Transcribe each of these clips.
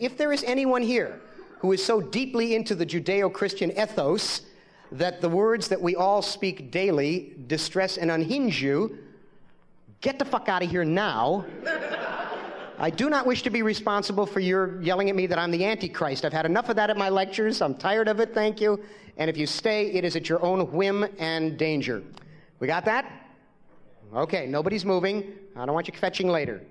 If there is anyone here who is so deeply into the Judeo Christian ethos that the words that we all speak daily distress and unhinge you, get the fuck out of here now. I do not wish to be responsible for your yelling at me that I'm the Antichrist. I've had enough of that at my lectures. I'm tired of it, thank you. And if you stay, it is at your own whim and danger. We got that? Okay, nobody's moving. I don't want you fetching later.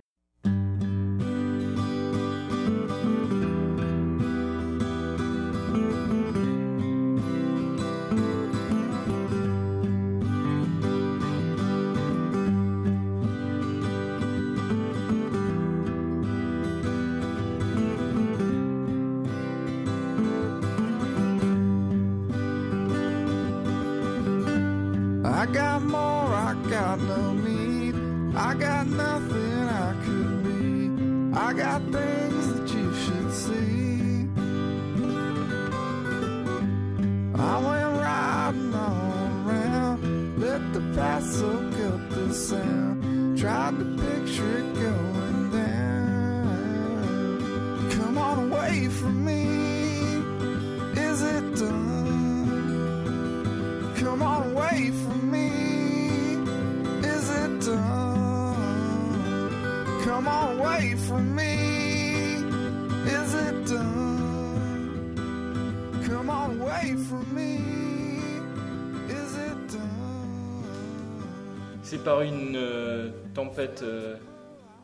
C'est par une euh, tempête euh,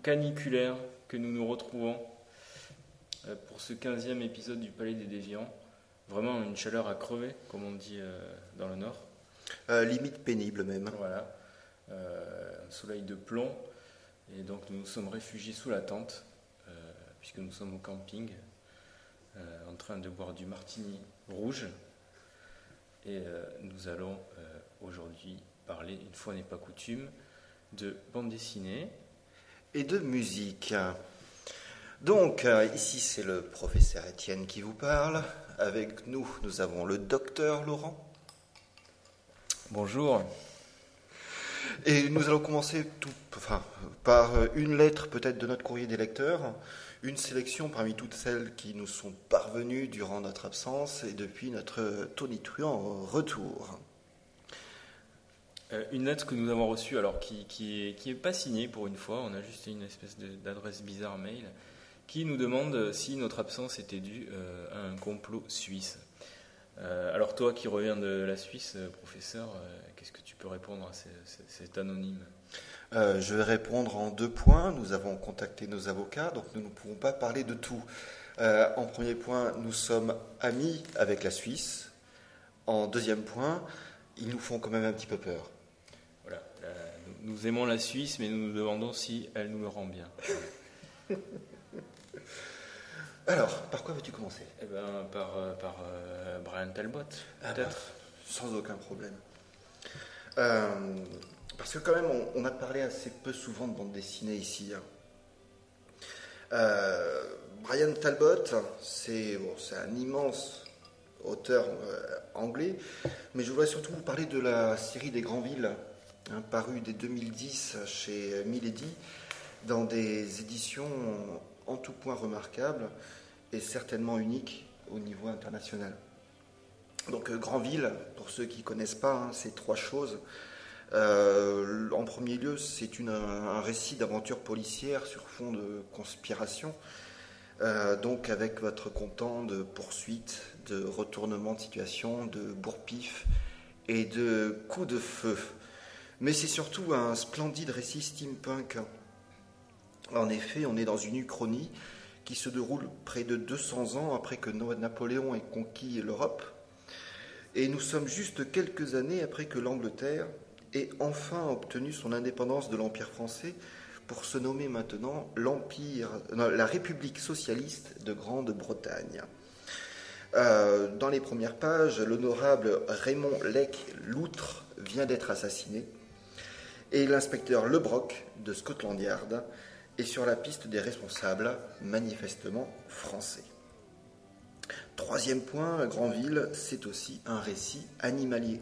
caniculaire que nous nous retrouvons euh, pour ce 15e épisode du Palais des Déviants. Vraiment une chaleur à crever, comme on dit dans le Nord. Limite pénible même. Voilà, un soleil de plomb. Et donc nous nous sommes réfugiés sous la tente, puisque nous sommes au camping, en train de boire du martini rouge. Et nous allons aujourd'hui parler, une fois n'est pas coutume, de bande dessinée. Et de musique. Donc, euh, ici c'est le professeur Étienne qui vous parle. Avec nous, nous avons le docteur Laurent. Bonjour. Et nous allons commencer tout, enfin, par une lettre peut-être de notre courrier des lecteurs, une sélection parmi toutes celles qui nous sont parvenues durant notre absence et depuis notre tonitruant retour. Euh, une lettre que nous avons reçue, alors qui, qui, est, qui pas signée pour une fois, on a juste une espèce d'adresse bizarre mail, qui nous demande si notre absence était due euh, à un complot suisse. Euh, alors toi qui reviens de la Suisse, professeur, qu'est-ce que tu peux répondre à cet anonyme? Je vais répondre en deux points. Nous avons contacté nos avocats, donc nous ne pouvons pas parler de tout. En premier point, nous sommes amis avec la Suisse. En deuxième point, ils nous font quand même un petit peu peur. Nous, aimons la Suisse, mais nous nous demandons si elle nous le rend bien. Alors, par quoi veux-tu commencer? Eh ben, par, euh, par euh, Brian Talbot, Ah peut-être. Sans aucun problème. Euh, parce que quand même, on, on a parlé assez peu souvent de bande dessinée ici. hein. Brian Talbot, c'est bon, c'est un immense auteur anglais, mais je voudrais surtout vous parler de la série des Grands Villes, hein, parue dès 2010 chez Milady, dans des éditions en tout point remarquables et certainement uniques au niveau international. Donc euh, Grandville, pour ceux qui ne connaissent pas, hein, c'est trois choses. Euh, en premier lieu, c'est un récit d'aventure policière sur fond de conspiration, euh, donc avec votre content de poursuites, de retournement de situation, de bourre-pif et de coups de feu. Mais c'est surtout un splendide récit steampunk. En effet, on est dans une uchronie qui se déroule près de 200 ans après que Napoléon ait conquis l'Europe. Et nous sommes juste quelques années après que l'Angleterre ait enfin obtenu son indépendance de l'Empire français pour se nommer maintenant l'Empire, la République socialiste de Grande-Bretagne. Euh, dans les premières pages, l'honorable Raymond Lec Loutre vient d'être assassiné et l'inspecteur Lebrock de Scotland Yard est sur la piste des responsables manifestement français. Troisième point, Grandville, c'est aussi un récit animalier.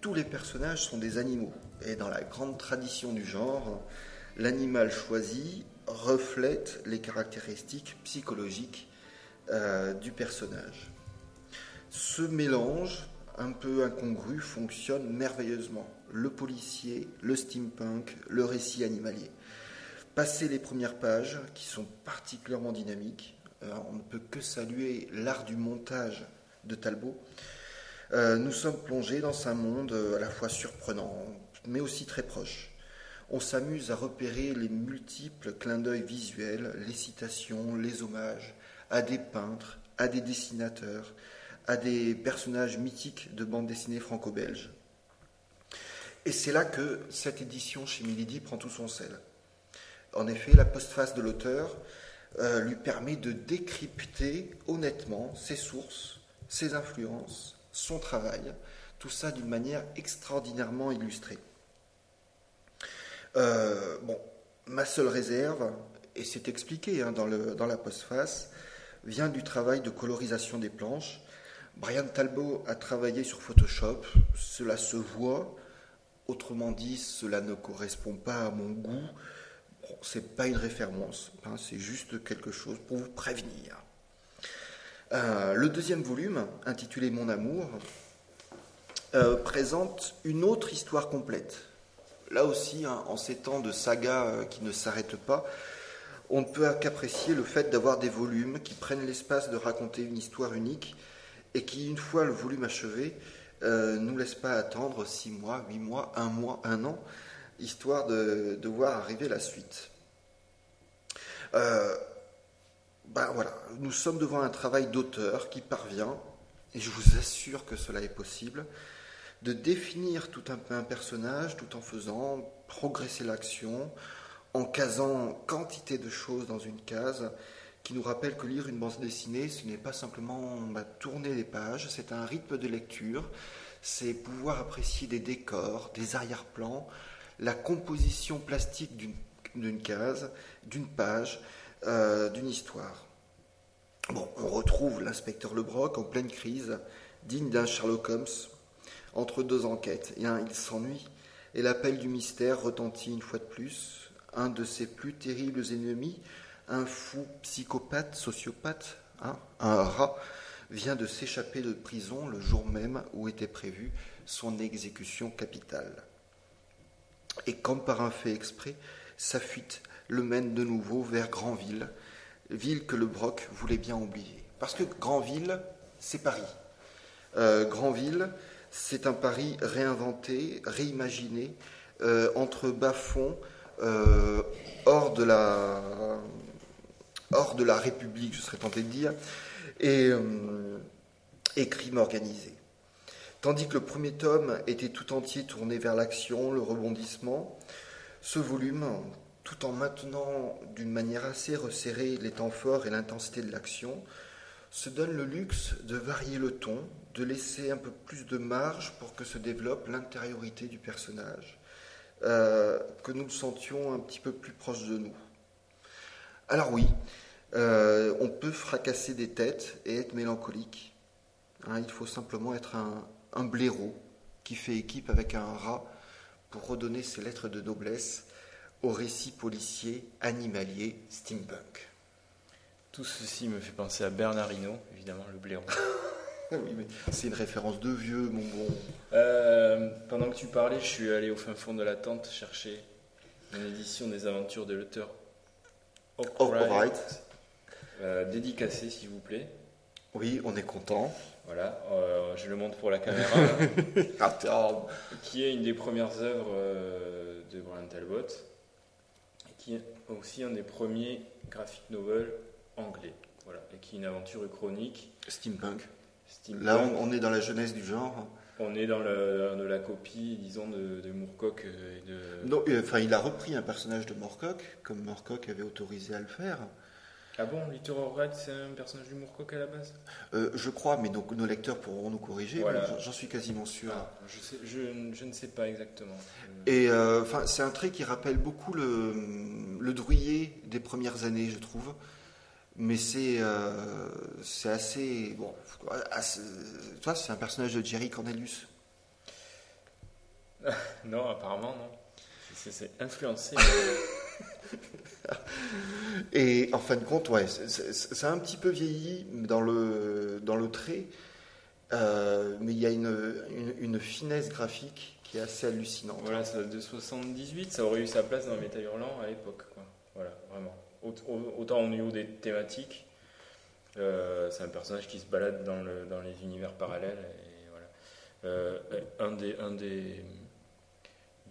Tous les personnages sont des animaux, et dans la grande tradition du genre, l'animal choisi reflète les caractéristiques psychologiques euh, du personnage. Ce mélange un peu incongru fonctionne merveilleusement. Le policier, le steampunk, le récit animalier. Passer les premières pages, qui sont particulièrement dynamiques, euh, on ne peut que saluer l'art du montage de Talbot. Euh, nous sommes plongés dans un monde à la fois surprenant, mais aussi très proche. On s'amuse à repérer les multiples clins d'œil visuels, les citations, les hommages à des peintres, à des dessinateurs, à des personnages mythiques de bande dessinée franco-belge. Et c'est là que cette édition chez Milady prend tout son sel. En effet, la postface de l'auteur euh, lui permet de décrypter honnêtement ses sources, ses influences, son travail, tout ça d'une manière extraordinairement illustrée. Euh, bon, ma seule réserve, et c'est expliqué hein, dans, le, dans la postface, vient du travail de colorisation des planches. Brian Talbot a travaillé sur Photoshop, cela se voit, autrement dit, cela ne correspond pas à mon goût. Bon, c'est pas une référence, hein, c'est juste quelque chose pour vous prévenir. Euh, le deuxième volume, intitulé Mon amour, euh, présente une autre histoire complète. Là aussi, hein, en ces temps de saga euh, qui ne s'arrêtent pas, on ne peut qu'apprécier le fait d'avoir des volumes qui prennent l'espace de raconter une histoire unique et qui, une fois le volume achevé, ne nous laissent pas attendre six mois, huit mois, un mois, un an, histoire de, voir arriver la suite. Ben voilà, nous sommes devant un travail d'auteur qui parvient, et je vous assure que cela est possible, de définir tout un peu un personnage tout en faisant progresser l'action, en casant quantité de choses dans une case, qui nous rappelle que lire une bande dessinée, ce n'est pas simplement bah, tourner les pages, c'est un rythme de lecture, c'est pouvoir apprécier des décors, des arrière-plans, la composition plastique d'une case, d'une page, euh, d'une histoire. Bon, on retrouve l'inspecteur Lebrock en pleine crise, digne d'un Sherlock Holmes, entre deux enquêtes. Il s'ennuie, et l'appel du mystère retentit une fois de plus. Un de ses plus terribles ennemis, un fou psychopathe, sociopathe, hein, un rat, vient de s'échapper de prison le jour même où était prévue son exécution capitale. Et comme par un fait exprès, sa fuite le mène de nouveau vers Granville, ville que le Broc voulait bien oublier. Parce que Granville, c'est Paris. Euh, Granville, c'est un Paris réinventé, réimaginé, euh, entre bas-fonds, euh, hors, de la, hors de la République, je serais tenté de dire, et, et crime organisé. Tandis que le premier tome était tout entier tourné vers l'action, le rebondissement, ce volume, tout en maintenant d'une manière assez resserrée les temps forts et l'intensité de l'action, se donne le luxe de varier le ton, de laisser un peu plus de marge pour que se développe l'intériorité du personnage, euh, que nous le sentions un petit peu plus proche de nous. Alors oui, euh, on peut fracasser des têtes et être mélancolique. Hein, il faut simplement être un, un blaireau qui fait équipe avec un rat pour redonner ses lettres de noblesse au récit policier, animalier, steampunk. Tout ceci me fait penser à Bernard Hinault, évidemment, le blaireau. oui, mais c'est une référence de vieux, mon bon. Euh, pendant que tu parlais, je suis allé au fin fond de la tente chercher une édition des aventures de l'auteur Euh, dédicacée, s'il vous plaît. Oui, on est content. Voilà, euh, je le montre pour la caméra. qui est une des premières œuvres de Brian Talbot qui est aussi un des premiers graphic novels anglais. Voilà, et qui est une aventure chronique. Steampunk. Là, on, est dans la jeunesse du genre. On est dans, le, la copie, disons, de, de Moorcock. Et de... Non, enfin, il a repris un personnage de Moorcock, comme Moorcock avait autorisé à le faire. Ah bon, Litter Red, c'est un personnage du Moorcock à la base? Euh, Je crois, mais donc nos lecteurs pourront nous corriger. J'en suis quasiment sûr. Ah, je, je, ne sais pas exactement. Et euh, c'est un trait qui rappelle beaucoup le, le des premières années, je trouve. Mais c'est euh, c'est assez bon. Toi, c'est un personnage de Jerry Cornelius. non, apparemment non. C'est influencé. Et en fin de compte, ouais, c'est c'est un petit peu vieilli dans le, dans le trait, euh, mais il y a une, une, une finesse graphique qui est assez hallucinante. Voilà, ça date de 78, ça aurait eu sa place dans Métal Hurlant à l'époque. Voilà, vraiment. Aut- au- Autant au niveau des thématiques, euh, c'est un personnage qui se balade dans, le, dans les univers parallèles. Et voilà. Euh, un des, un des,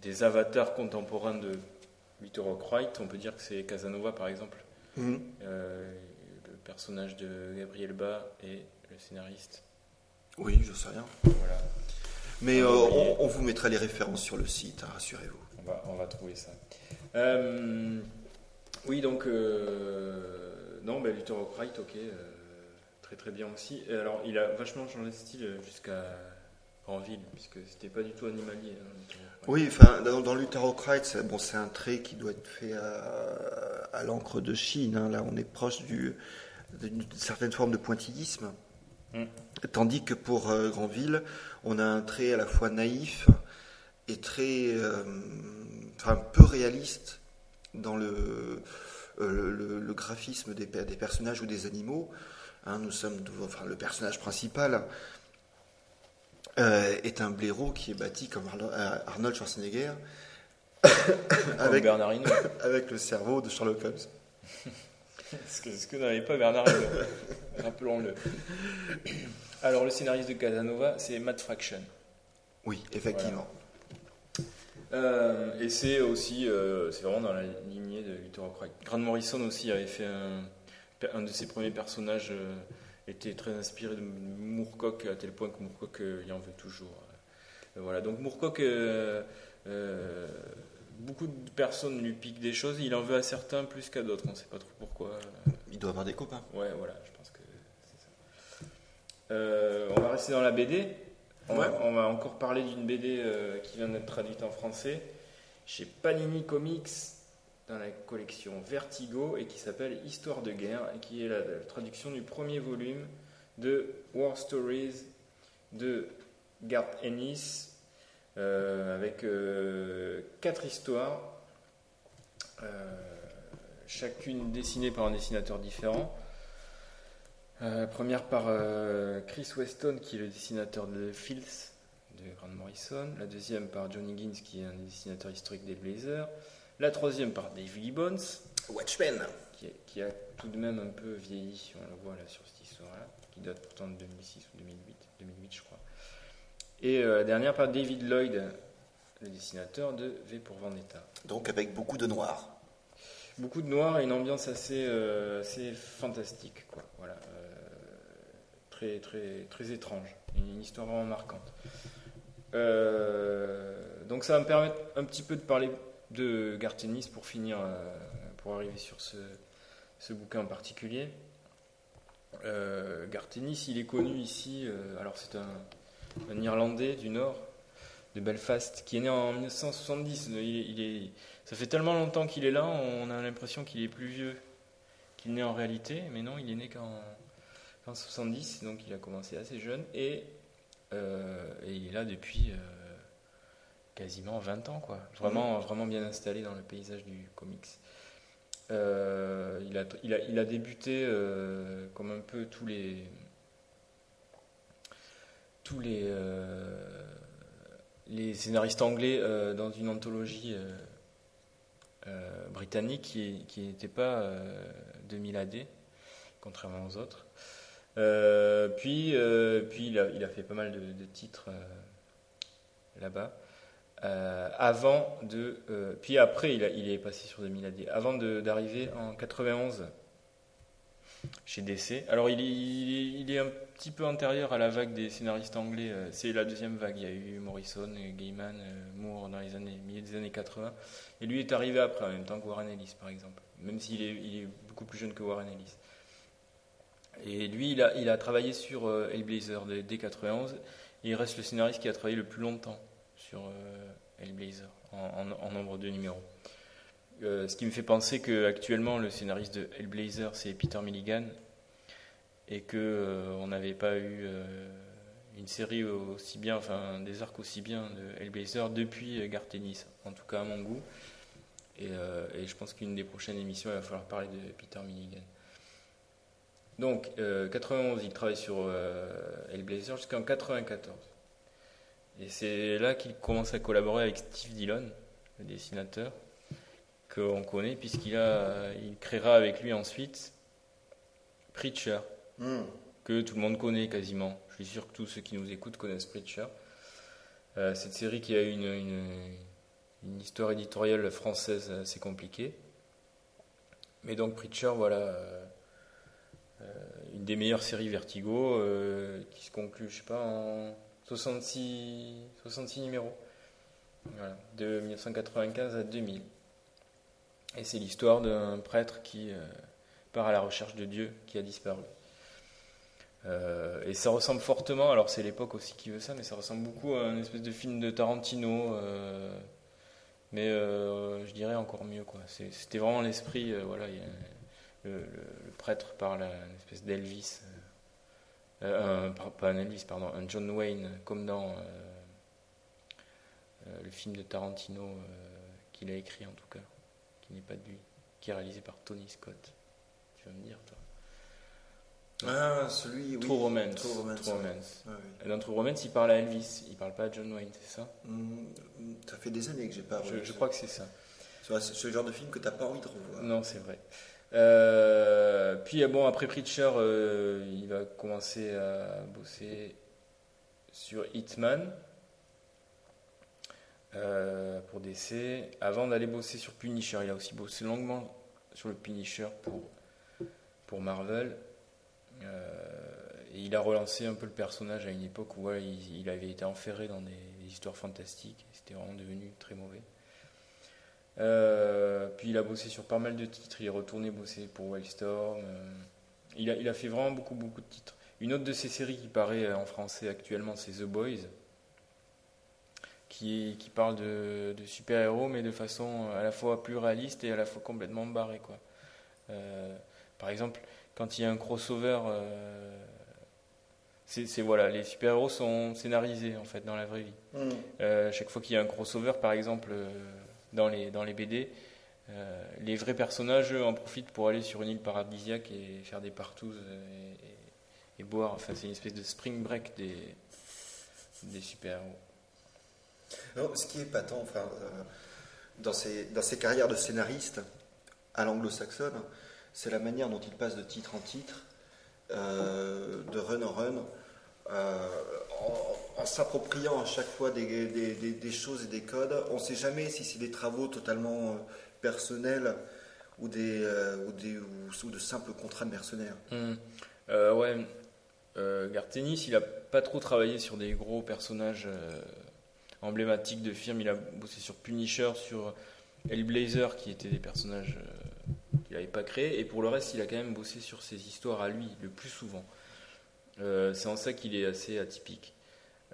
des avatars contemporains de Victor Wright, on peut dire que c'est Casanova par exemple. Euh, le personnage de Gabriel Bas et le scénariste. Oui, je sais rien. Voilà, Mais On euh, vous mettra les références sur le site, hein, rassurez-vous. On va, on va trouver ça. Oui, donc, euh, non, ben, Luther Wright, ok, euh, très très bien aussi. Et alors, il a vachement changé de style jusqu'à Granville, puisque c'était pas du tout animalier. hein. Oui, enfin, dans, dans Lutherocrate, c'est bon, c'est un trait qui doit être fait à, à l'encre de Chine. hein. Là, on est proche du- d'une certaine forme de pointillisme. Mm. Tandis que pour euh, Granville, on a un trait à la fois naïf et très, euh, enfin, peu réaliste dans le, euh, le, le graphisme des, des personnages ou des animaux. Hein, nous sommes, enfin, le personnage principal euh, est un blaireau qui est bâti comme euh, Arnold Schwarzenegger, avec, avec le cerveau de Sherlock Holmes. ce que, ce que n'avait pas Bernard Hinault? Rappelons-le. Alors, le scénariste de Casanova, c'est Matt Fraction. Oui, effectivement. Euh, et c'est aussi, euh, c'est vraiment dans la lignée de Luther Wright. Grant Morrison aussi avait fait un, un de ses premiers personnages euh, était très inspiré de Moorcock à tel point que Moorcock il en veut toujours. Voilà, donc Moorcock, beaucoup de personnes lui piquent des choses, il en veut à certains plus qu'à d'autres, on ne sait pas trop pourquoi. Il doit avoir des copains. Ouais, voilà, je pense que c'est ça. On va rester dans la BD. On, va, Ouais. on va encore parler d'une BD euh, qui vient d'être traduite en français chez Panini Comics dans la collection Vertigo et qui s'appelle Histoire de guerre et qui est la, la traduction du premier volume de War Stories de Garth Ennis euh, avec euh, quatre histoires, euh, chacune dessinée par un dessinateur différent. Euh, première par euh, Chris Weston, qui est le dessinateur de Filth de Grant Morrison. La deuxième par Johnny Gins, qui est un des dessinateurs historiques des Blazers. La troisième par Dave Gibbons, Watchmen. qui, est- qui a tout de même un peu vieilli, on le voit là sur cette histoire-là, qui date pourtant de 2006 ou 2008, 2008 je crois. Et euh, la dernière par David Lloyd, le dessinateur de V pour Vendetta. Donc avec beaucoup de noir. Beaucoup de noir et une ambiance assez, euh, assez fantastique, quoi. Voilà, très, très, très étrange, une, histoire vraiment marquante. Euh, donc ça va me permettre un petit peu de parler de Gartenis pour finir, euh, pour arriver sur ce, ce bouquin en particulier. Euh, Gartenis, il est connu ici, euh, alors c'est un, un Irlandais du Nord, de Belfast, qui est né en 1970. Il est- il est, ça fait tellement longtemps qu'il est là, on a l'impression qu'il est plus vieux qu'il n'est en réalité, mais non, il est né qu'en qu'en 70, donc il a commencé assez jeune, et, euh, et il est là depuis euh, quasiment 20 ans, quoi. Vraiment, vraiment bien installé dans le paysage du comics. Euh, il, a, il, a, il a débuté comme un peu tous les tous les les scénaristes anglais dans une anthologie britannique qui qui n'était pas euh, 2000 AD, contrairement aux autres. Euh, puis, euh, il, a, fait pas mal de, titres euh, là-bas. Avant de, puis après, il, est passé sur 2000 AD. Avant d'arriver en 91 chez DC. Alors, il est, un petit peu antérieur à la vague des scénaristes anglais. C'est la deuxième vague. Il y a eu Morrison, Gaiman, Moore dans les années milieu des années 80. Et lui est arrivé après, en même temps que Warren Ellis, par exemple. Même s'il est, est beaucoup plus jeune que Warren Ellis. Et lui, il a, il a travaillé sur euh, Hellblazer dès, dès 91. Et il reste le scénariste qui a travaillé le plus longtemps sur euh, Hellblazer, en, nombre de numéros. Euh, ce qui me fait penser que actuellement le scénariste de Hellblazer c'est Peter Milligan et que on n'avait pas eu une série aussi bien, enfin des arcs aussi bien de Hellblazer depuis Garth Ennis, en tout cas à mon goût. Et je pense qu'une des prochaines émissions, il va falloir parler de Peter Milligan. Donc, euh, 91, il travaille sur euh, Hellblazer jusqu'en 94. Et c'est là qu'il commence à collaborer avec Steve Dillon, le dessinateur, qu'on connaît, puisqu'il a, il créera avec lui ensuite Preacher, Hmm. que tout le monde connaît quasiment. Je suis sûr que tous ceux qui nous écoutent connaissent Preacher. Euh, cette série qui a une, une, une histoire éditoriale française assez compliquée. Mais donc Preacher, voilà, euh, une des meilleures séries Vertigo euh, qui se conclut, je sais pas, en 66, 66 numéros. De 1995 à 2000. Et c'est l'histoire d'un prêtre qui euh, part à la recherche de Dieu qui a disparu. Euh, et ça ressemble fortement, alors c'est l'époque aussi qui veut ça, mais ça ressemble beaucoup à un espèce de film de Tarantino, euh, mais euh, je dirais encore mieux. C'était vraiment l'esprit, euh, voilà, le, le- le prêtre parle à une espèce d'Elvis, euh, euh, un- pas un Elvis, pardon, un John Wayne, comme dans euh, euh, le film de Tarantino euh, qu'il a écrit en tout cas, qui n'est pas de lui, qui est réalisé par Tony Scott. Tu vas me dire, toi. Ah, celui, oui. True Romance. True Romance. True. Romance. Ouais, Et Dans True Romance, il parle à Elvis, il parle pas à John Wayne, c'est ça? Ouais. Hmm, Ça fait des années que j'ai pas je, je crois que c'est ça. C'est le genre de film que t'as pas envie de revoir. Non, c'est vrai. Euh, puis, euh, bon, après Preacher, euh, il va commencer à bosser sur Hitman pour DC. Avant d'aller bosser sur Punisher, il a aussi bossé longuement sur le Punisher pour, pour Marvel. Et il a relancé un peu le personnage à une époque où il, avait été enferré dans des histoires fantastiques. C'était vraiment devenu très mauvais. Euh, puis il a bossé sur pas mal de titres. Il est retourné bosser pour Wildstorm. euh, il, a, il a fait vraiment beaucoup, beaucoup de titres. Une autre de ses séries qui paraît euh, en français actuellement, c'est The Boys, qui, qui parle de, de super-héros, mais de façon à la fois plus réaliste et à la fois complètement barrée. Quoi. Euh, par exemple, quand il y a un crossover, euh, c'est voilà, les super-héros sont scénarisés en fait dans la vraie vie. Euh, chaque fois qu'il y a un crossover, par exemple, euh, dans, les, dans les BD, euh, les vrais personnages en profitent pour aller sur une île paradisiaque et faire des partous et, boire. Enfin, c'est une espèce de spring break des, des super-héros. Non, ce qui est patent, enfin, euh, dans, ses, dans ses carrières de scénariste à l'anglo-saxonne, c'est la manière dont il passe de titre en titre, euh, de run en run, euh, en, s'appropriant à chaque fois des, choses et des codes. On ne sait jamais si c'est des travaux totalement euh, personnels ou, des, euh, ou, des, ou, de simples contrats de mercenaires. Euh, ouais, euh, Gartenis, il a pas trop travaillé sur des gros personnages emblématiques de films. Il a bossé sur Punisher, sur Hellblazer, qui étaient des personnages qu'il n'avait pas créés. Et pour le reste, il a quand même bossé sur ses histoires à lui, le plus souvent. Euh, c'est en ça qu'il est assez atypique.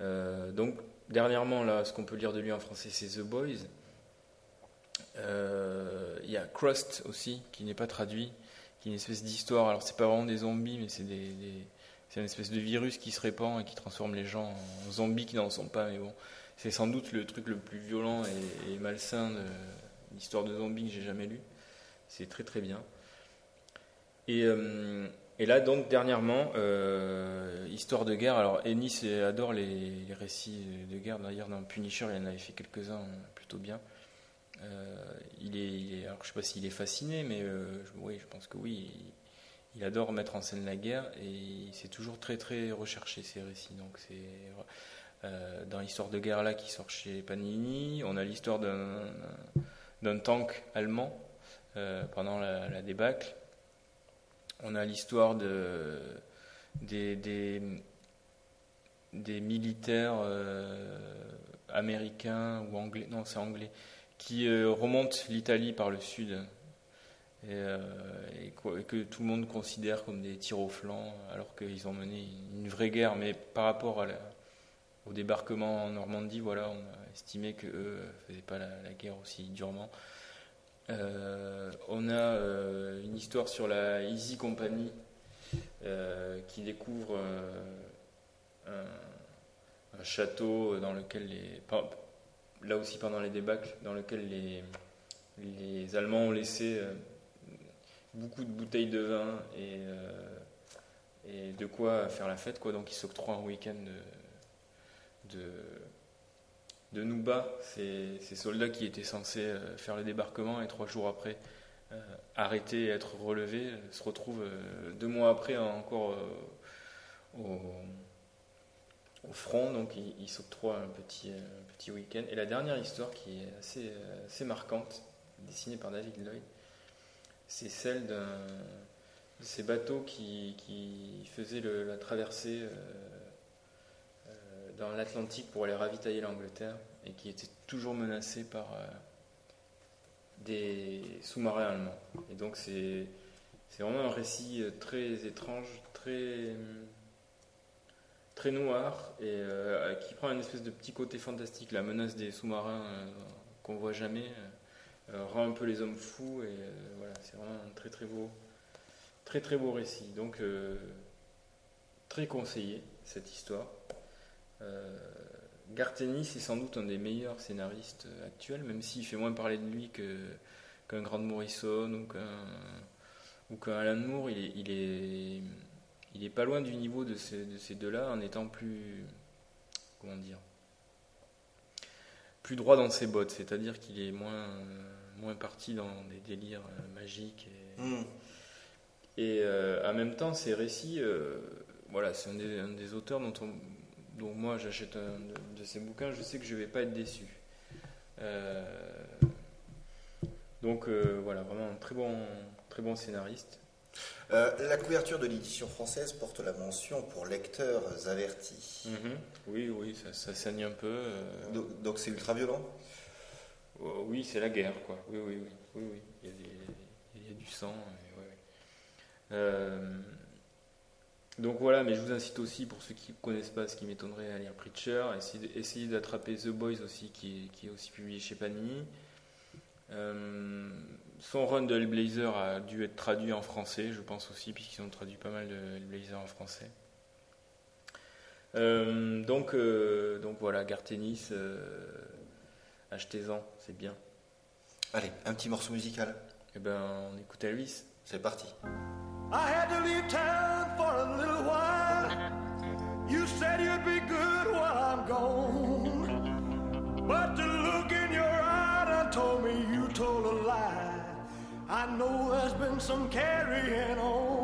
Euh, donc, dernièrement, là, ce qu'on peut lire de lui en français, c'est The Boys. Euh, Il y a Crust aussi, qui n'est pas traduit qui est une espèce d'histoire. Alors, c'est pas vraiment des zombies, mais c'est des, une espèce de virus qui se répand et qui transforme les gens en zombies qui n'en sont pas. Mais bon, c'est sans doute le truc le plus violent et, malsain de l'histoire de zombies que j'ai jamais lu. C'est très très bien. Et, et là, donc, dernièrement, euh, Histoire de guerre. Alors, Ennis adore les, récits de guerre. D'ailleurs, dans Punisher, il en avait fait quelques-uns plutôt bien. Euh, il, est, il est- alors je sais pas s'il est fasciné, mais euh, je- oui, je pense que oui. Il, adore mettre en scène la guerre et c'est toujours très très recherché ces récits. Donc c'est euh, dans l'histoire de guerre là qui sort chez Panini, on a l'histoire d'un tank allemand pendant la débâcle. On a l'histoire de des, militaires euh, américains ou anglais, non c'est anglais, qui euh, remontent l'Italie par le sud. Et, euh, que tout le monde considère comme des tirs au flanc alors qu'ils ont mené une vraie guerre. Mais par rapport au débarquement en Normandie voilà on a estimé que eux faisaient pas la guerre aussi durement Euh, on a euh, une histoire sur la Easy Company euh, qui découvre un, château dans lequel les là aussi pendant les débâcles dans lequel les, les Allemands ont laissé beaucoup de bouteilles de vin et, et de quoi faire la fête, quoi. Donc ils s'octroient un week-end de, de Nouba, ces, ces soldats qui étaient censés euh, faire le débarquement et trois jours après euh, arrêter et être relevés euh, se retrouvent euh, deux mois après encore au, front, donc ils, s'octroient un petit, week-end. Et la dernière histoire qui est assez, marquante, dessinée par David Lloyd, c'est celle de ces bateaux qui, faisaient la traversée dans l'Atlantique pour aller ravitailler l'Angleterre et qui étaient toujours menacés par euh, des sous-marins allemands. Et donc c'est vraiment un récit euh, très étrange, très très noir et euh, qui prend une espèce de petit côté fantastique. La menace des sous-marins euh, qu'on voit jamais rend un peu les hommes fous et voilà, c'est vraiment un très très beau, très très beau récit. Donc très conseillé cette histoire. Euh, Garteni, c'est sans doute un des meilleurs scénaristes actuels, même s'il fait moins parler de lui qu'un Grant Morrison ou qu'un ou Alan Moore. Il est, il est il est pas loin du niveau de ces, de ces deux-là en étant plus comment dire plus droit dans ses bottes, c'est-à-dire qu'il est moins moins parti dans des délires euh, magiques et, Hmm. et euh, en même temps, ces récits, euh, voilà, c'est un un des auteurs dont, on- dont moi j'achète un de, de ses bouquins, je sais que je vais pas être déçu. Euh, donc euh, voilà, vraiment un très bon, très bon scénariste. Euh, la couverture de l'édition française porte la mention pour lecteurs avertis. Oui, oui, ça, ça saigne un peu. Donc donc c'est ultra violent? Oh, oui, c'est la guerre, quoi. Oui, oui, oui, oui, oui. Il y a, des- il y a du sang. et ouais, ouais. Donc voilà, mais je vous incite aussi, pour ceux qui ne connaissent pas, ce qui m'étonnerait, à lire Preacher. Essayez, essayez d'attraper The Boys aussi, qui est, qui est aussi publié chez Panini. Euh, son run de Hellblazer a dû être traduit en français, je pense aussi, puisqu'ils ont traduit pas mal de Hellblazer en français. Euh, donc, euh, donc voilà, Gartenis, euh, achetez-en, c'est bien. Allez, un petit morceau musical. Eh ben, on écoute Elvis. C'est parti. I had to leave town for a little while. You said you'd be good while I'm gone. But the look in your eye done told me you told a lie. I know there's been some carrying on.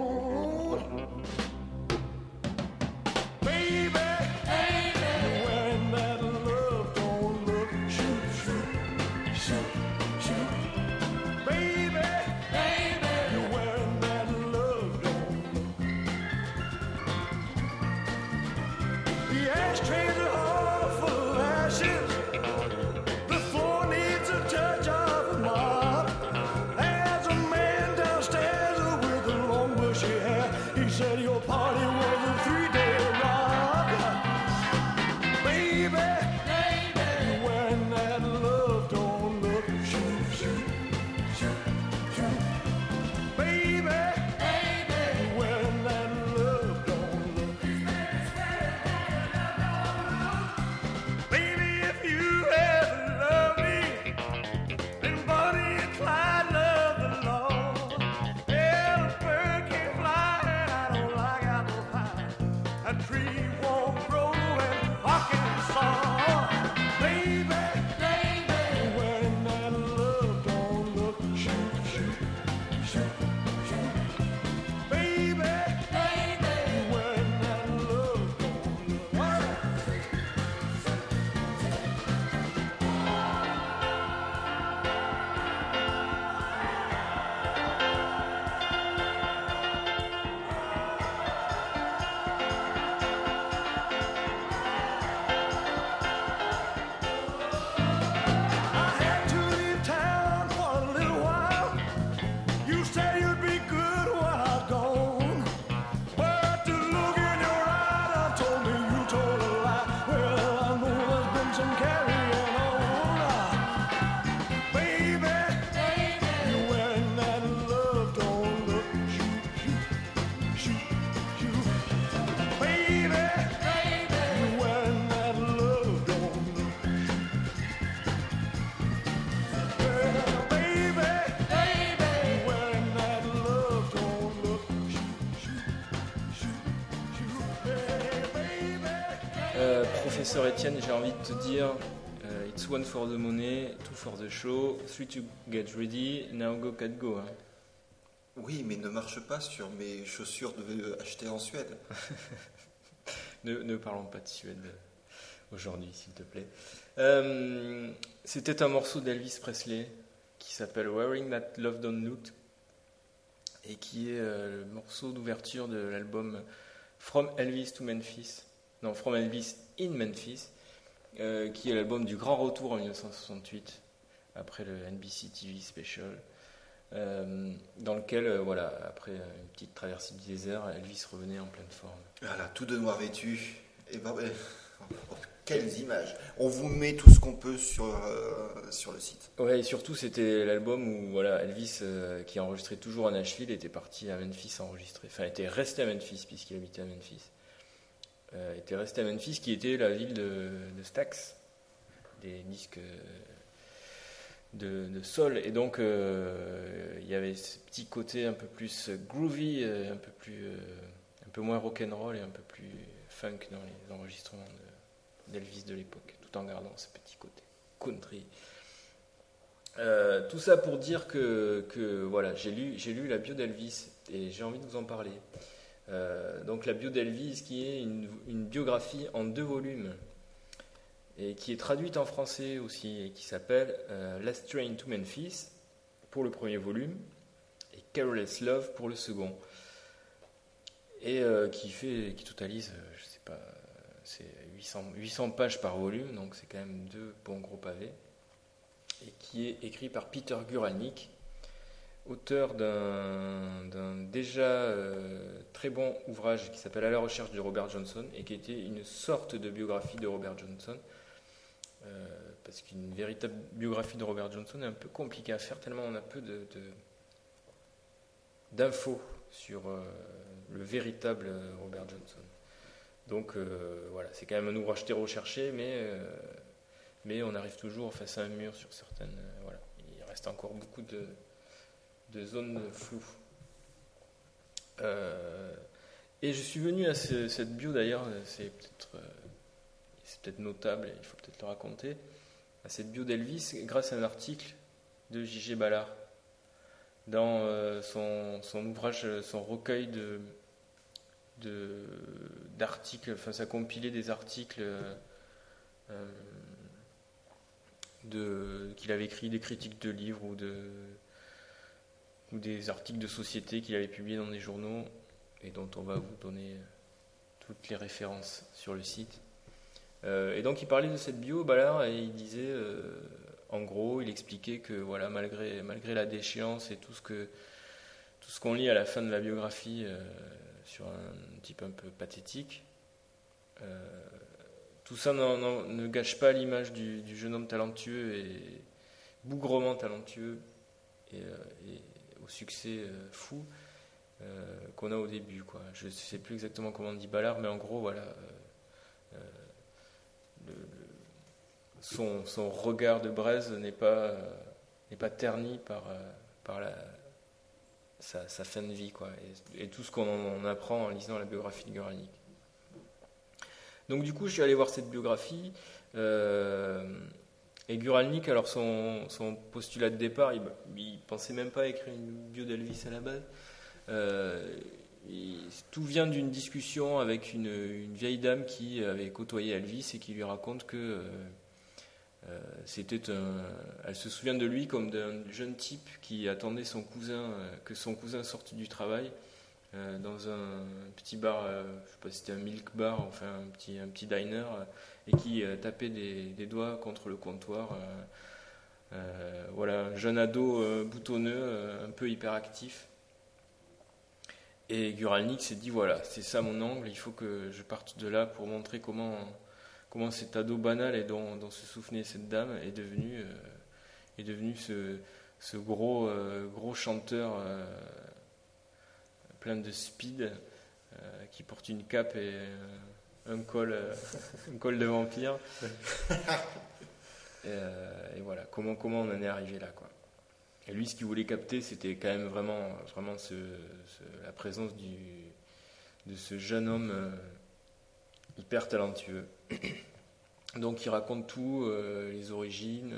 Euh, Etienne, j'ai envie de te dire, euh, it's one for the money, two for the show, three to get ready, now go cat go. hein. Oui, mais ne marche pas sur mes chaussures de achetées en Suède. Ne, ne parlons pas de Suède aujourd'hui, s'il te plaît. Euh, C'était un morceau d'Elvis Presley qui s'appelle Wearing That Love Don't Look et qui est euh, le morceau d'ouverture de l'album From Elvis to Memphis. Non, From Elvis in Memphis, euh, qui est l'album du grand retour en 1968, après le NBC TV Special. euh, dans lequel, euh, voilà, après une petite traversée du désert, Elvis revenait en pleine forme. Voilà, tout de noir vêtu. Et ben. Oh, quelles images. On vous met tout ce qu'on peut sur, sur le site. Ouais, et surtout c'était l'album où voilà Elvis, qui enregistrait toujours à Nashville, était parti à Memphis enregistrer. Enfin, était resté à Memphis puisqu'il habitait à Memphis. Euh, était resté à Memphis, qui était la ville de, de Stax, des disques euh, de, de soul. Et donc euh, il y avait ce petit côté un peu plus groovy, un peu plus, un peu moins rock'n'roll et un peu plus funk dans les enregistrements de- d'Elvis de l'époque, tout en gardant ce petit côté country. Tout ça pour dire que, voilà, j'ai lu, lu la bio d'Elvis et j'ai envie de vous en parler. Euh, donc la bio d'Elvis qui est une, biographie en deux volumes et qui est traduite en français aussi et qui s'appelle euh, Last Train to Memphis pour le premier volume et Careless Love pour le second. Et euh, qui fait qui totalise euh, je sais pas c'est 800, 800 pages par volume donc c'est quand même deux bons gros pavés et qui est écrit par Peter Guralnick, auteur d'un déjà euh, très bon ouvrage qui s'appelle À la recherche de Robert Johnson et qui était une sorte de biographie de Robert Johnson. Euh, parce qu'une véritable biographie de Robert Johnson est un peu compliquée à faire tellement on a peu de, de- d'infos sur euh, le véritable Robert Johnson. Donc voilà, c'est quand même un ouvrage très recherché, mais mais on arrive toujours face à un mur sur certaines. voilà, il reste encore beaucoup de, de zones floues. Euh, et je suis venu à ce- cette bio d'ailleurs, c'est peut-être euh, peut-être notable, il faut peut-être le raconter, à cette bio d'Elvis grâce à un article de J.G. Ballard dans euh, son, son ouvrage, son recueil de d'articles, enfin ça compilait des articles de, qu'il avait écrit des critiques de livres ou, de, ou des articles de société qu'il avait publiés dans des journaux et dont on va vous donner toutes les références sur le site. Euh, et donc il parlait de cette bio, Ballard, et il disait, euh, en gros, il expliquait que voilà, malgré, malgré la déchéance et tout ce que tout ce qu'on lit à la fin de la biographie euh, sur un type un peu pathétique, euh, tout ça ne gâche pas l'image du, jeune homme talentueux et bougrement talentueux euh, et au succès euh, fou euh, qu'on a au début. Quoi. Je ne sais plus exactement comment on dit Ballard, mais en gros, voilà, euh, son, son regard de braise n'est pas, n'est pas terni par, par la, sa, fin de vie, quoi, et, tout ce qu'on en, en apprend en lisant la biographie de Guralnick. Donc du coup, je suis allé voir cette biographie. Et Guralnick, alors son, son postulat de départ, il, il pensait même pas écrire une bio d'Elvis à la base. Euh, tout vient d'une discussion avec une, vieille dame qui avait côtoyé Elvis et qui lui raconte que euh, euh, c'était un. Elle se souvient de lui comme d'un jeune type qui attendait son cousin, que son cousin sorte du travail dans un petit bar, je sais pas si c'était un milk bar, enfin un petit, un petit diner, et qui euh, tapait des, doigts contre le comptoir. euh, euh, voilà, un jeune ado boutonneux, un peu hyperactif. Et Guralnik s'est dit voilà, c'est ça mon angle, il faut que je parte de là pour montrer comment, comment cet ado banal et dont, se souvenait cette dame est devenu, ce, gros, chanteur plein de speed qui porte une cape et un col, euh, un col de vampire. et, euh, et voilà, comment, comment on en est arrivé là quoi. Et lui, ce qu'il voulait capter, c'était quand même vraiment, vraiment ce, ce- la présence du, de ce jeune homme euh, hyper talentueux donc il raconte tout, les origines.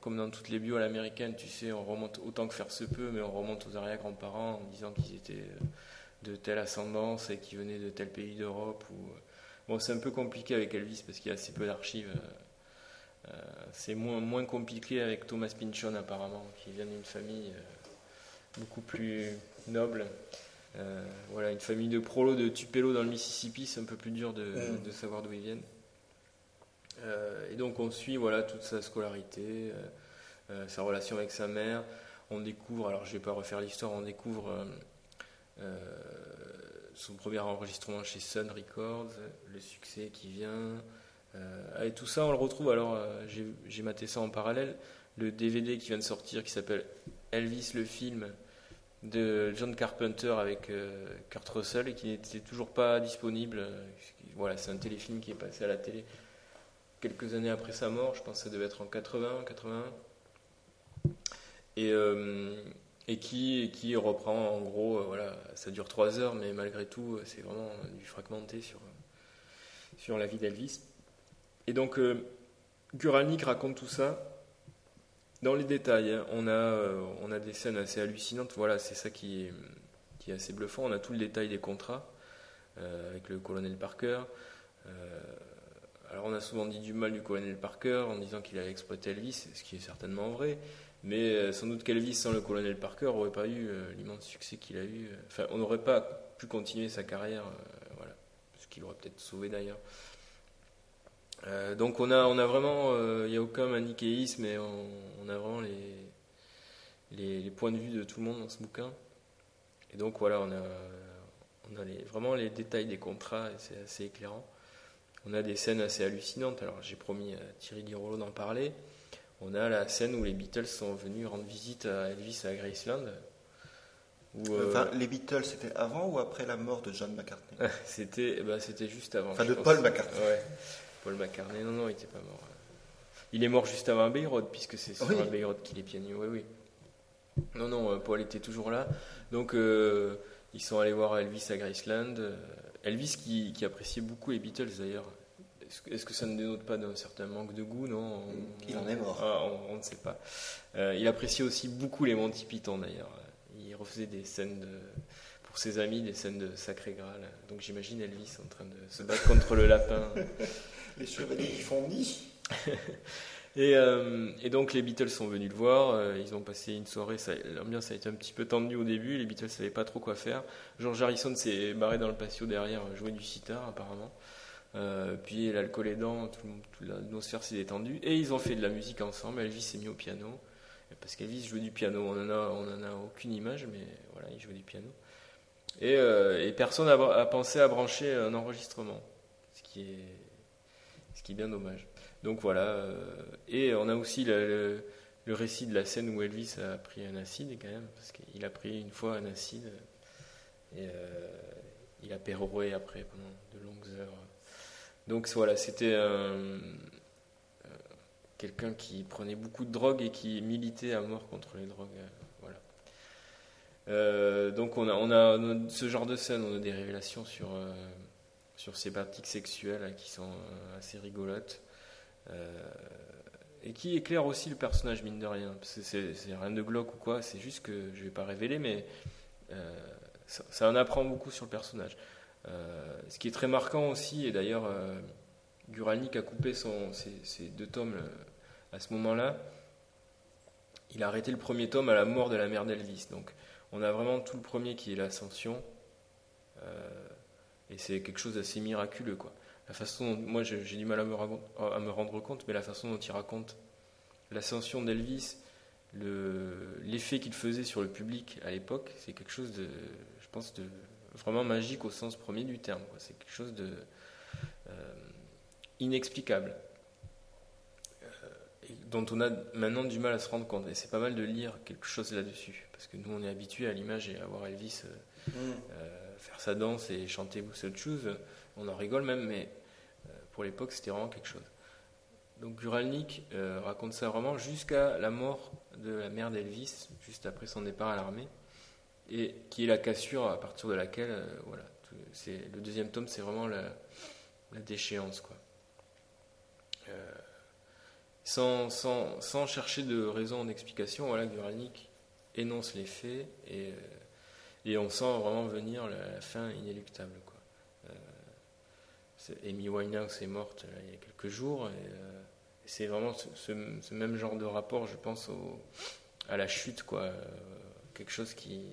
comme dans toutes les bios à l'américaine, tu sais, on remonte autant que faire se peut, mais on remonte aux arrière-grands-parents en disant qu'ils étaient de telle ascendance et qu'ils venaient de tel pays d'Europe. Ou... Bon, c'est un peu compliqué avec Elvis parce qu'il y a assez peu d'archives. c'est moins, moins compliqué avec Thomas Pynchon apparemment, qui vient d'une famille beaucoup plus noble. Euh, voilà, une famille de prolos de Tupelo dans le Mississippi, c'est un peu plus dur de, mm. savoir d'où ils viennent. Euh, et donc on suit voilà toute sa scolarité, euh, sa relation avec sa mère. On découvre, alors je vais pas refaire l'histoire, on découvre son premier enregistrement chez Sun Records, le succès qui vient. et tout ça, on le retrouve. Alors j'ai maté ça en parallèle. Le DVD qui vient de sortir, qui s'appelle Elvis le film, de John Carpenter avec euh, Kurt Russell et qui n'était toujours pas disponible. Voilà, c'est un téléfilm qui est passé à la télé quelques années après sa mort, je pense que ça devait être en 80, 81, et, euh, et qui, qui reprend en gros, euh, voilà, ça dure trois heures, mais malgré tout, c'est vraiment du fragmenté sur, sur la vie d'Elvis. Et donc, Guralnik raconte tout ça dans les détails, hein, on, a, euh, on a des scènes assez hallucinantes. Voilà, c'est ça qui est, qui est assez bluffant. On a tout le détail des contrats euh, avec le colonel Parker. Euh, alors, on a souvent dit du mal du colonel Parker en disant qu'il allait exploiter Elvis, ce qui est certainement vrai. Mais sans doute qu'Elvis, sans le colonel Parker, n'aurait pas eu l'immense succès qu'il a eu. Enfin, on n'aurait pas pu continuer sa carrière. voilà, ce qu'il aurait peut-être sauvé d'ailleurs. Euh, donc on a, on a vraiment, il euh, n'y a aucun manichéisme et on, a vraiment les, points de vue de tout le monde dans ce bouquin. Et donc voilà, on a, vraiment les détails des contrats et c'est assez éclairant. On a des scènes assez hallucinantes. Alors j'ai promis à Thierry Girolo d'en parler. On a la scène où les Beatles sont venus rendre visite à Elvis à Graceland. Euh, enfin, les Beatles, c'était avant ou après la mort de John McCartney C'était, bah, c'était juste avant. Enfin, de Paul McCartney. Ouais. Paul McCartney, non, non, il n'était pas mort. Il est mort juste avant Abbey Road, puisque c'est sur Abbey Road qu'il est piano. Oui, oui. Non, non, euh, Paul était toujours là. Donc, euh, ils sont allés voir Elvis à Graceland. Elvis qui, appréciait beaucoup les Beatles d'ailleurs. Est-ce que ça ne dénote pas d'un certain manque de goût Non Il en est mort. Ah, on, ne sait pas. il appréciait aussi beaucoup les Monty Python d'ailleurs. Il refaisait des scènes de, pour ses amis, des scènes de Sacré Graal. Donc j'imagine Elvis en train de se battre contre le lapin. les chevaliers qui font nid. Euh, et, donc les Beatles sont venus le voir, euh, ils ont passé une soirée, l'ambiance a été un petit peu tendue au début, les Beatles ne savaient pas trop quoi faire. George Harrison s'est barré dans le patio derrière, jouer du sitar apparemment. Euh, puis l'alcool aidant, tout, toute l'atmosphère s'est détendue et ils ont fait de la musique ensemble. Elvis s'est mis au piano parce qu'Elvis jouait du piano. On en a, a aucune image, mais voilà, il jouait du piano. Et, et personne n'a pensé à brancher un enregistrement, ce qui est qui est bien dommage. Donc voilà. Euh, et on a aussi le, récit de la scène où Elvis a pris un acide, quand même, parce qu'il a pris une fois un acide et euh, il a péroré après pendant de longues heures. Donc voilà, c'était euh, quelqu'un qui prenait beaucoup de drogue et qui militait à mort contre les drogues. voilà. donc on a, on a, ce genre de scène, on a des révélations sur ces pratiques sexuelles hein, qui sont euh, assez rigolotes. Euh, et qui éclairent aussi le personnage, mine de rien. C'est rien de glauque ou quoi, c'est juste que je ne vais pas révéler, mais euh, ça, en apprend beaucoup sur le personnage. Ce qui est très marquant aussi, et d'ailleurs, euh, Guralnik a coupé son, ses, deux tomes à ce moment-là. Il a arrêté le premier tome à la mort de la mère d'Elvis. Donc, on a vraiment tout le premier qui est l'ascension. Et c'est quelque chose d'assez miraculeux, quoi. La façon moi j'ai du mal à me, à me, rendre compte, mais la façon dont il raconte l'ascension d'Elvis, l'effet qu'il faisait sur le public à l'époque, c'est quelque chose de, je pense, de vraiment magique au sens premier du terme. C'est quelque chose de euh, inexplicable, euh, et dont on a maintenant du mal à se rendre compte. Et c'est pas mal de lire quelque chose là-dessus, parce que nous on est habitué à l'image et à voir Elvis. Euh, mm faire sa danse et chanter cette chose, on en rigole même, mais euh, pour l'époque, c'était vraiment quelque chose. Donc Guralnik euh, raconte ça vraiment jusqu'à la mort de la mère d'Elvis, juste après son départ à l'armée, et qui est la cassure à partir de laquelle, euh, voilà, c'est le deuxième tome, c'est vraiment la déchéance. Quoi. sans, sans, sans, chercher de raison, d'explication, voilà, Guralnik énonce les faits et, et on sent vraiment venir la, fin inéluctable. Quoi. Amy Winehouse est morte il y a quelques jours et, c'est vraiment ce, même genre de rapport, je pense, à la chute, quoi. quelque chose qui,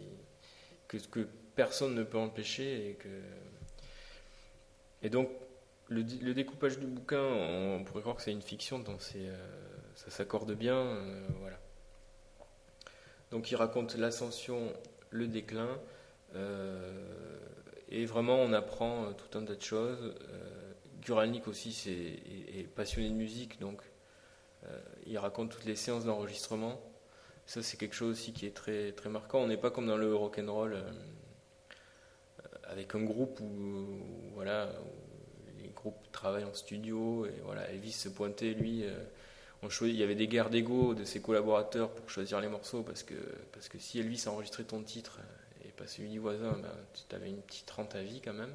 que, personne ne peut empêcher et que et donc le, découpage du bouquin on pourrait croire que c'est une fiction donc euh, ça s'accorde bien euh, voilà. Donc il raconte l'ascension le déclin euh, et vraiment on apprend tout un tas de choses Guralnik aussi est, est, passionné de musique donc il raconte toutes les séances d'enregistrement ça c'est quelque chose aussi qui est très très marquant on n'est pas comme dans le rock and roll avec un groupe où, voilà, les groupes travaillent en studio et voilà, Elvis se pointait, lui. Euh, il y avait des guerres d'ego de ses collaborateurs pour choisir les morceaux parce que, parce que si Elvis a enregistré ton titre et pas celui du voisin, ben, tu avais une petite rente à vie quand même.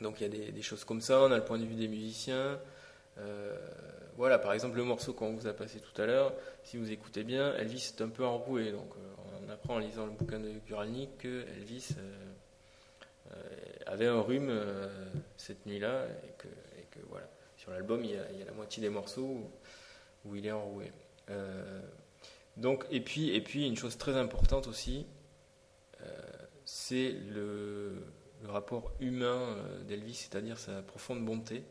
Donc il y a des, choses comme ça. On a le point de vue des musiciens. Euh, voilà, par exemple, le morceau qu'on vous a passé tout à l'heure, si vous écoutez bien, Elvis est un peu enroué. Donc euh, on apprend en lisant le bouquin de Guralnik que Elvis euh, avait un rhume cette nuit-là et que, voilà. Sur l'album, il, y a la moitié des morceaux où, il est enroué. Donc, et puis, et puis, une chose très importante aussi, c'est le, rapport humain d'Elvis, c'est-à-dire sa profonde bonté.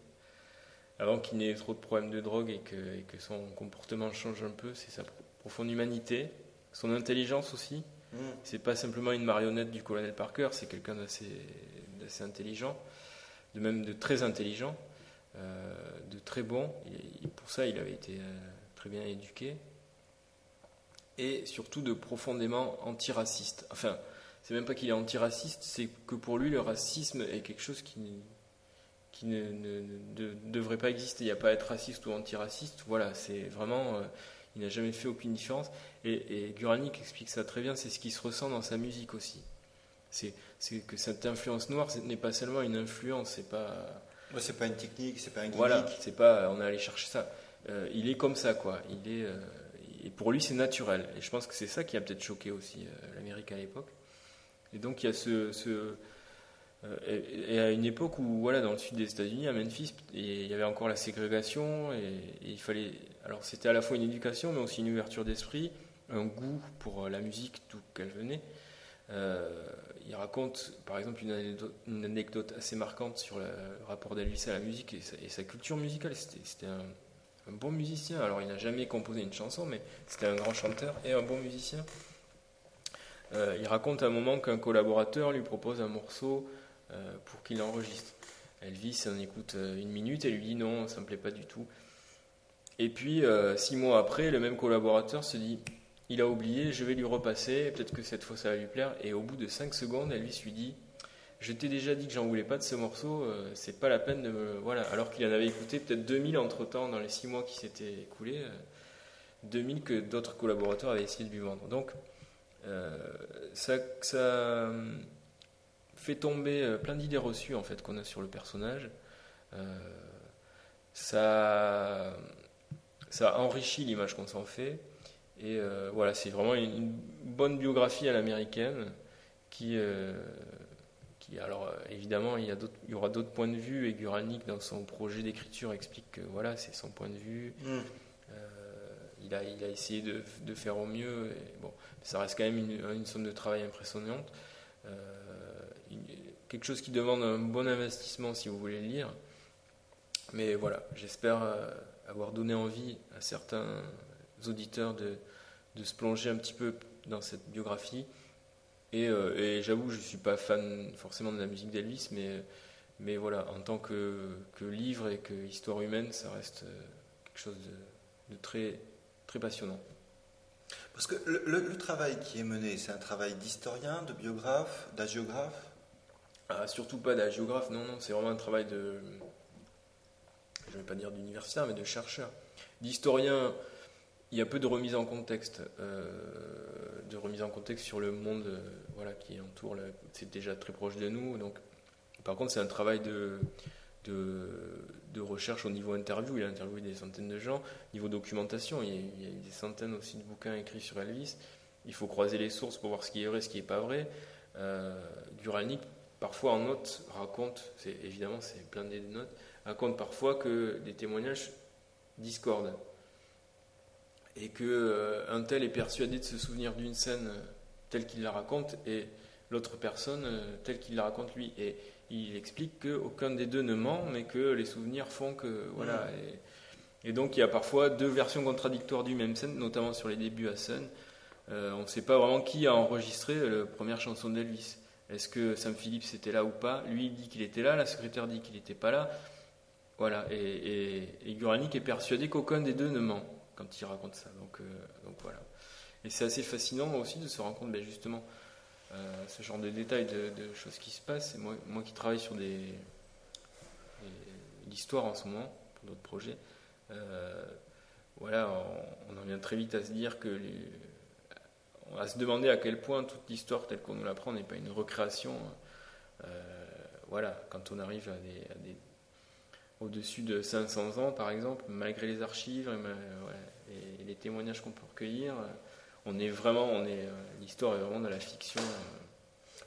Avant qu'il n'ait trop de problèmes de drogue et que, et que, son comportement change un peu, c'est sa profonde humanité, son intelligence aussi. Mm. C'est pas simplement une marionnette du colonel Parker, c'est quelqu'un d'assez, intelligent, de même de très intelligent, euh, de très bon. Et, pour ça, il avait été euh, très bien éduqué. Et surtout de profondément antiraciste. Enfin, c'est même pas qu'il est antiraciste, c'est que pour lui, le racisme est quelque chose qui, qui ne, devrait pas exister. Il n'y a pas à être raciste ou antiraciste. Voilà, c'est vraiment. Euh, il n'a jamais fait aucune différence. Et, et Guranik explique ça très bien, c'est ce qui se ressent dans sa musique aussi. C'est que cette influence noire n'est pas seulement une influence, c'est pas. c'est pas une technique, c'est pas un gimmick. Voilà, c'est pas. On est allé chercher ça. Euh, il est comme ça, quoi. Il est. Euh, et pour lui, c'est naturel. Et je pense que c'est ça qui a peut-être choqué aussi l'Amérique à l'époque. Et donc il y a ce. ce et, à une époque où, voilà, dans le sud des États-Unis, à Memphis, il y avait encore la ségrégation, et il fallait. Alors c'était à la fois une éducation, mais aussi une ouverture d'esprit un goût pour euh, la musique, d'où qu'elle venait. Euh, il raconte, par exemple, une anecdote, assez marquante sur le rapport d'Elvis à la musique et sa, culture musicale. C'était un, bon musicien. Alors, il n'a jamais composé une chanson, mais c'était un grand chanteur et un bon musicien. Euh, il raconte à un moment qu'un collaborateur lui propose un morceau pour qu'il l'enregistre. Elvis en écoute une minute et lui dit non, ça me plaît pas du tout. Et puis, six mois après, le même collaborateur se dit il a oublié, je vais lui repasser, peut-être que cette fois ça va lui plaire. Et au bout de 5 secondes, Elvis lui dit Je t'ai déjà dit que j'en voulais pas de ce morceau, euh, c'est pas la peine de me. Voilà, alors qu'il en avait écouté peut-être 2000 entre temps dans les 6 mois qui s'étaient écoulés, 2000 euh, que d'autres collaborateurs avaient essayé de lui vendre. Donc, euh, ça, ça fait tomber plein d'idées reçues en fait qu'on a sur le personnage. ça, ça enrichit l'image qu'on s'en fait. Et euh, voilà, c'est vraiment une, bonne biographie à l'américaine qui, euh, qui, alors euh, évidemment, il y, a il y aura d'autres points de vue et Guralnik dans son projet d'écriture explique que voilà, c'est son point de vue. Mm. il, a, il a essayé de, de, faire au mieux. Et, bon, ça reste quand même une, une somme de travail impressionnante. Quelque chose qui demande un bon investissement si vous voulez le lire. Mais voilà, j'espère avoir donné envie à certains auditeurs de, se plonger un petit peu dans cette biographie. Et, euh, j'avoue, je ne suis pas fan forcément de la musique d'Elvis, mais, mais voilà, en tant que, livre et que histoire humaine, ça reste euh, quelque chose de, très, très passionnant. Parce que le, travail qui est mené, c'est un travail d'historien, de biographe, d'agiographe ah, Surtout pas d'agiographe, non, non, c'est vraiment un travail de, je ne vais pas dire d'universitaire, mais de chercheur. D'historien, il y a peu de remise en contexte, euh, de remise en contexte sur le monde euh, voilà, qui entoure, c'est déjà très proche de nous. Donc, par contre, c'est un travail de, de, recherche au niveau interview. Il a interviewé des centaines de gens. Niveau documentation, il y, a, des centaines aussi de bouquins écrits sur Elvis. Il faut croiser les sources pour voir ce qui est vrai, ce qui n'est pas vrai. Euh, Guralnik, parfois en note, raconte, c'est, évidemment c'est plein de notes, raconte parfois que des témoignages discordent. Et que euh, un tel est persuadé de se souvenir d'une scène euh, telle qu'il la raconte et l'autre personne euh, telle qu'il la raconte lui. Et il explique qu'aucun des deux ne ment, mais que les souvenirs font que. Voilà. Et, et donc il y a parfois deux versions contradictoires du même scène, notamment sur les débuts à scène. Euh, on ne sait pas vraiment qui a enregistré la première chanson d'Elvis. Est-ce que Sam Phillips était là ou pas? Lui il dit qu'il était là, la secrétaire dit qu'il n'était pas là. Voilà, et, et, est persuadé qu'aucun des deux ne ment quand il raconte ça. Donc, euh, voilà. Et c'est assez fascinant aussi de se rendre compte, ben, justement, euh, ce genre de détails, de, choses qui se passent. Moi, moi qui travaille sur des l'histoire en ce moment, pour d'autres projets, euh, voilà, on, on, en vient très vite à se dire que les, on va se demander à quel point toute l'histoire telle qu'on nous l'apprend n'est pas une recréation. Euh, voilà, quand on arrive à des, à des au-dessus de 500 ans, par exemple, malgré les archives et, et les témoignages qu'on peut recueillir, on est vraiment, on est, l'histoire est vraiment dans la fiction.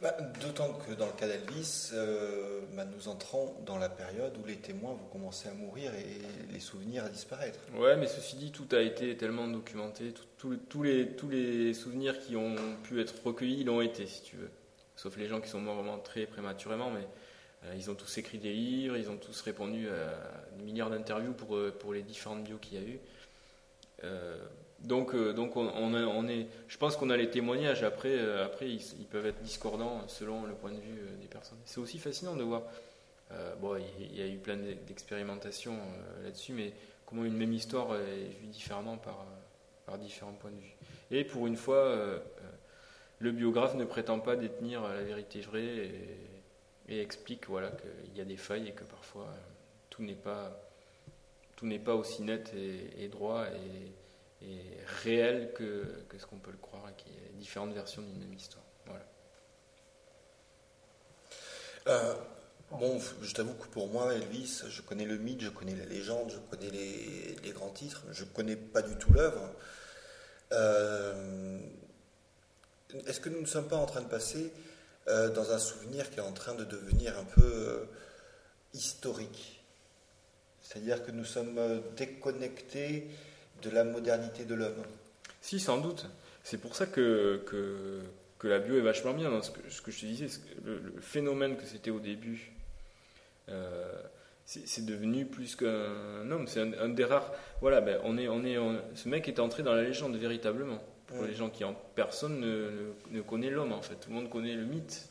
Bah, D'autant que dans le cas d'Elvis, euh, bah, nous entrons dans la période où les témoins vont commencer à mourir et les souvenirs à disparaître. Ouais, mais ceci dit, tout a été tellement documenté, tout, tous, les, souvenirs qui ont pu être recueillis l'ont été, si tu veux. Sauf les gens qui sont morts vraiment très prématurément, mais euh, ils ont tous écrit des livres, ils ont tous répondu à des milliards d'interviews pour, euh, les différentes bios qu'il y a eu. Euh, donc, on, est, je pense qu'on a les témoignages. Après, ils, peuvent être discordants selon le point de vue des personnes. C'est aussi fascinant de voir. Bon, il, y a eu plein d'expérimentations là-dessus, mais comment une même histoire est vue différemment par, par différents points de vue. Et pour une fois, le biographe ne prétend pas détenir la vérité vraie et, explique voilà, qu'il y a des failles et que parfois tout n'est pas, tout n'est pas aussi net et, droit. Et, réel que, ce qu'on peut le croire et qu'il y a différentes versions d'une même histoire. Voilà. Euh, bon, je t'avoue que pour moi, Elvis, je connais le mythe, je connais la légende, je connais les, grands titres, je connais pas du tout l'œuvre. Euh, Est-ce que nous ne sommes pas en train de passer euh, dans un souvenir qui est en train de devenir un peu euh, historique? C'est-à-dire que nous sommes déconnectés de la modernité de l'homme. Si, sans doute. C'est pour ça que, que, la bio est vachement bien dans ce que, ce que je te disais. Le, le, phénomène que c'était au début, euh, c'est devenu plus qu'un homme. C'est un, un, des rares. Voilà, ben, on est, on est, on, ce mec est entré dans la légende véritablement. Pour ouais. les gens qui en. Personne ne, ne, ne connaît l'homme en fait. Tout le monde connaît le mythe.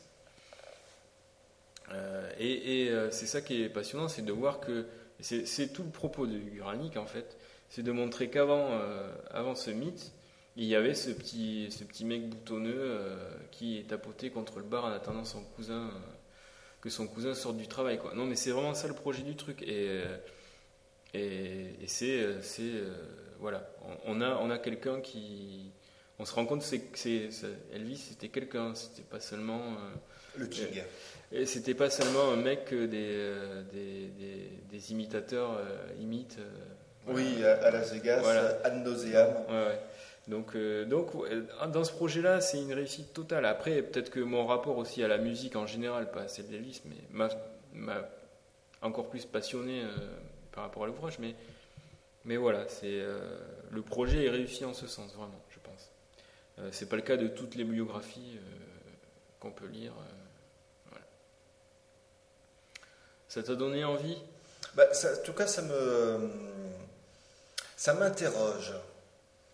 Euh, et, et euh, c'est ça qui est passionnant, c'est de voir que. C'est tout le propos de Guralnik en fait c'est de montrer qu'avant euh, avant ce mythe, il y avait ce petit, ce petit mec boutonneux euh, qui est tapoté contre le bar en attendant son cousin, que son cousin sorte du travail. Quoi. Non, mais c'est vraiment ça le projet du truc. Et, et, et c'est. voilà. On, on, a, on a quelqu'un qui. On se rend compte que c'est, Elvis, c'était quelqu'un, c'était pas seulement. le king. Et c'était pas seulement un mec que des, des, des, des imitateurs imitent. Oui, à Las Vegas, voilà. ad nauseam. Ouais, ouais. Donc, euh, donc, dans ce projet-là, c'est une réussite totale. Après, peut-être que mon rapport aussi à la musique en général, pas à celle d'Elvis, mais m'a encore plus passionné euh, par rapport à l'ouvrage. Mais, mais voilà, c'est euh, le projet est réussi en ce sens, vraiment, je pense. Euh, c'est pas le cas de toutes les biographies qu'on peut lire. Ça t'a donné envie? Bah, En tout cas, ça me ça m'interroge.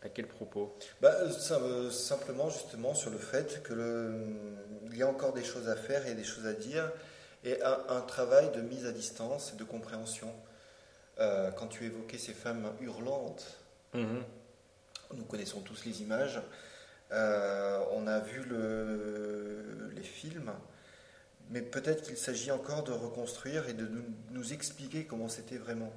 À quel propos? Bah, ça, euh, Simplement, justement, sur le fait qu'il y a encore des choses à faire et des choses à dire, et un, un travail de mise à distance et de compréhension. Euh, quand tu évoquais ces femmes hurlantes, -hmm. nous connaissons tous les images, euh, on a vu le, les films, mais peut-être qu'il s'agit encore de reconstruire et de nous, nous expliquer comment c'était vraiment.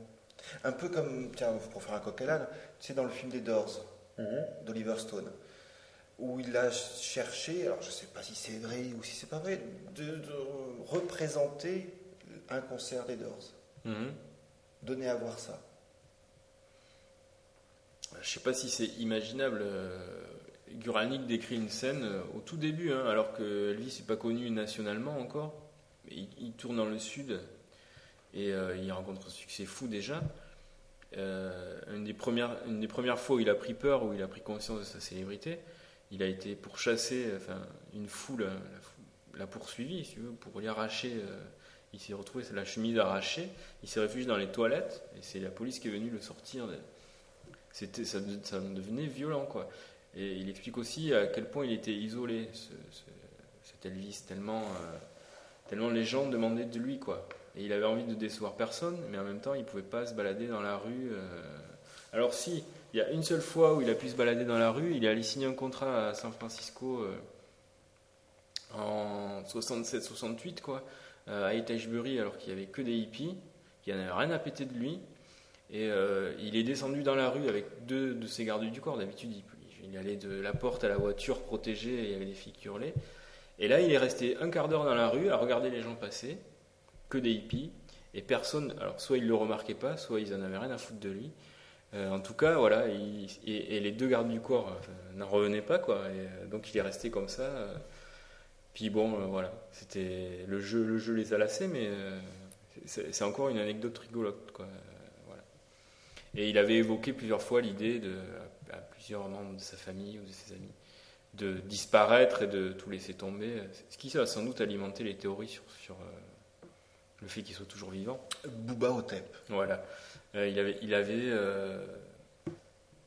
Un peu comme, tiens, pour faire un coq à l'âne, tu sais, dans le film des Doors mm -hmm. d'Oliver Stone, où il a cherché, alors je ne sais pas si c'est vrai ou si c'est pas vrai, de, de, représenter un concert des Doors. Mhm. Donner à voir ça. Je sais pas si c'est imaginable. euh, Guralnik décrit une scène euh, au tout début, hein, alors que Elvis n'est pas connu nationalement encore. Il tourne dans le sud et euh, il rencontre un succès fou déjà. Euh, une, des premières, une des premières fois où il a pris peur, où il a pris conscience de sa célébrité, il a été pourchassé, enfin, une foule la, poursuivi, si pour lui arracher. euh, il s'est retrouvé la chemise arrachée, il s'est réfugié dans les toilettes et c'est la police qui est venue le sortir. c'était ça devenait violent quoi et il explique aussi à quel point il était isolé ce, ce- cet Elvis tellement euh, tellement les gens demandaient de lui quoi et il avait envie de décevoir personne mais en même temps il pouvait pas se balader dans la rue euh. alors si il y a une seule fois où il a pu se balader dans la rue il est allé signer un contrat à San Francisco euh, en 67-68 quoi euh, à Etagebury alors qu'il y avait que des hippies qui n'avaient rien à péter de lui et il est descendu dans la rue avec deux de ses gardes du corps. D'habitude, il, il allait de la porte à la voiture protégée et il y avait des filles qui hurlaient. Et là, il est resté un quart d'heure dans la rue à regarder les gens passer, que des hippies. Et personne, alors soit ils le remarquaient pas, soit ils en avaient rien à foutre de lui. Euh, en tout cas, voilà, il- et, les deux gardes du corps euh, n'en revenaient pas, quoi. Et, euh, donc il est resté comme ça. Puis bon, voilà, c'était le jeu, le jeu les a lassés, mais c'est encore une anecdote rigolote, quoi. Voilà. Et il avait évoqué plusieurs fois l'idée de, à, plusieurs membres de sa famille ou de ses amis, de disparaître et de tout laisser tomber. Ce qui a sans doute alimenté les théories sur, le fait qu'il soit toujours vivant. Booba Otep. Voilà. Euh, il avait, il avait euh,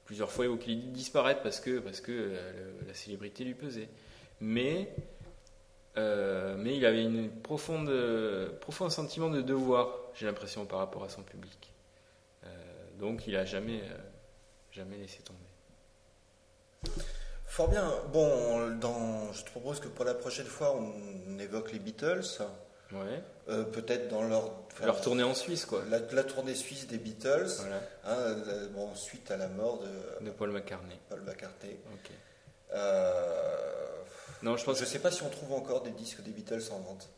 plusieurs fois évoqué l'idée de disparaître parce que, parce que euh, la célébrité lui pesait. Mais, euh, mais il avait une profonde, profond sentiment de devoir, j'ai l'impression, par rapport à son public. Donc il a jamais, jamais laissé tomber. Fort bien. Bon, dans, je te propose que pour la prochaine fois, on évoque les Beatles. Ouais. Euh, Peut-être dans leur, enfin, leur tournée en Suisse, quoi. La, la tournée suisse des Beatles. Voilà. hein, la- bon, suite à la mort de De Paul McCartney. Paul McCartney. Ok. Euh, Non, je pense je ne sais pas si on trouve encore des disques des Beatles en vente.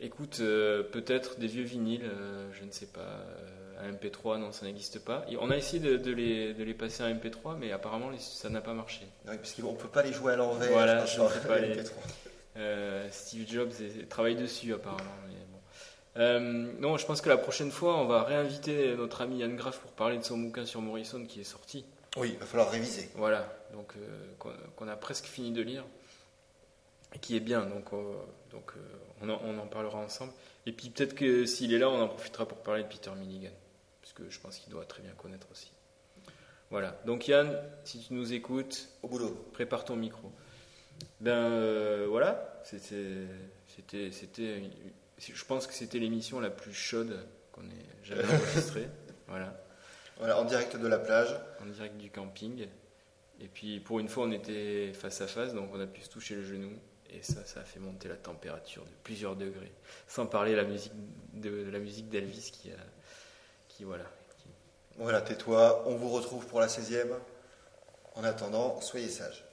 Écoute, euh, peut-être des vieux vinyles, euh, je ne sais pas. euh, un MP3, non, ça n'existe pas. Et on a essayé de, de les, de les passer à MP3, mais apparemment ça n'a pas marché. Oui, parce qu'on ne peut pas les jouer à l'envers. Voilà, sur je ne sais pas les- MP3. Euh, Steve Jobs travaille dessus apparemment. mais bon. Euh, non, je pense que la prochaine fois, on va réinviter notre ami Yann Graff pour parler de son bouquin sur Morrison qui est sorti. Oui, il va falloir réviser. Voilà, donc euh, qu'on a presque fini de lire et qui est bien. Donc, euh, donc euh, on, en, on en parlera ensemble. Et puis peut-être que s'il est là, on en profitera pour parler de Peter Milligan, parce que je pense qu'il doit très bien connaître aussi. Voilà. Donc Yann, si tu nous écoutes, Au boulot. prépare ton micro. Ben euh, voilà, c'était, c'était, Je pense que c'était l'émission la plus chaude qu'on ait jamais enregistrée. voilà Voilà, en direct de la plage. en direct du camping. Et puis pour une fois, on était face à face, donc on a pu se toucher le genou. Et ça, ça a fait monter la température de plusieurs degrés. Sans parler la musique de, de la musique d'Elvis qui a, qui voilà. qui- Voilà, tais-toi. On vous retrouve pour la 16e. En attendant, soyez sages.